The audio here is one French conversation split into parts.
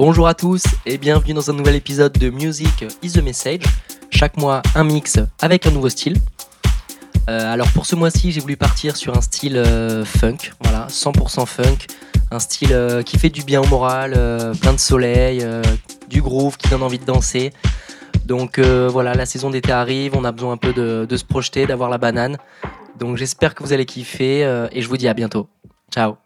Bonjour à tous et bienvenue dans un nouvel épisode de Music is the Message. Chaque mois, un mix avec un nouveau style. Euh, alors pour ce mois-ci, j'ai voulu partir sur un style euh, funk, voilà, 100% funk, un style euh, qui fait du bien au moral, plein de soleil, du groove qui donne envie de danser. Donc voilà, la saison d'été arrive, on a besoin un peu de, de se projeter, d'avoir la banane. Donc j'espère que vous allez kiffer et je vous dis à bientôt. Ciao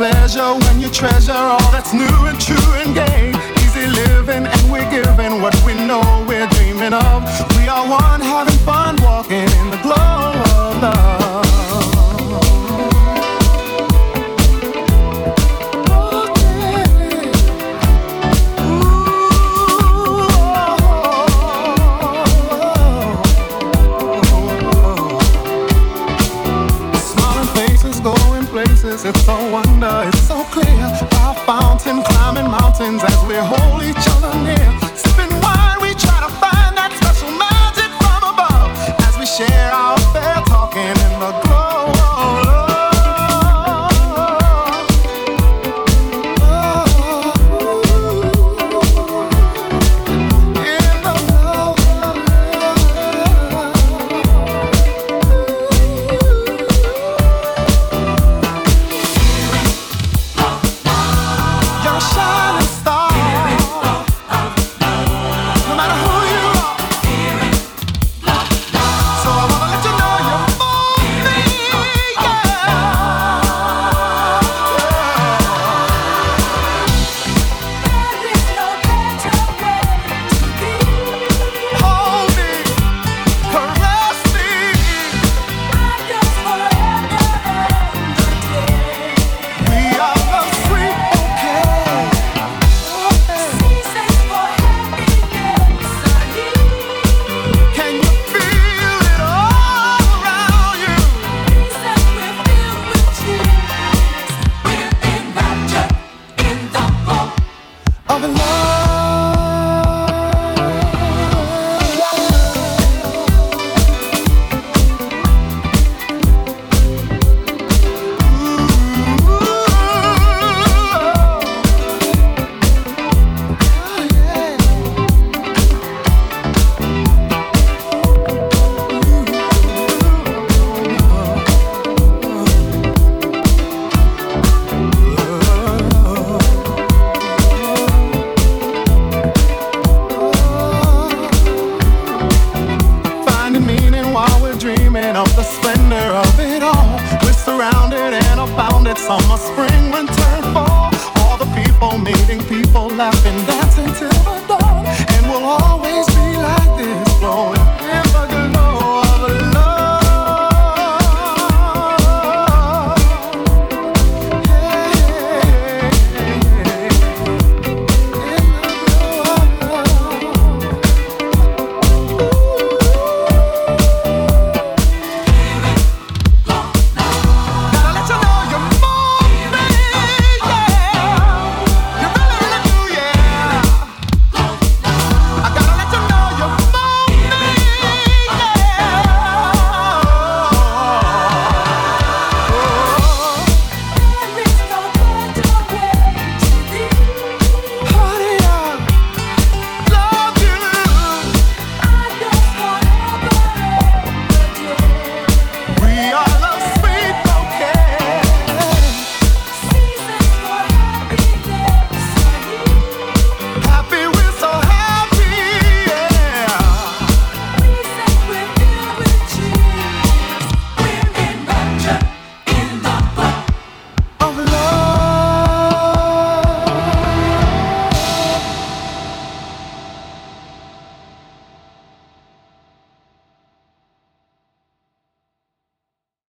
pleasure when you treasure all that's new and true and gay. Easy living, and we're giving what we know we're dreaming of. We are one having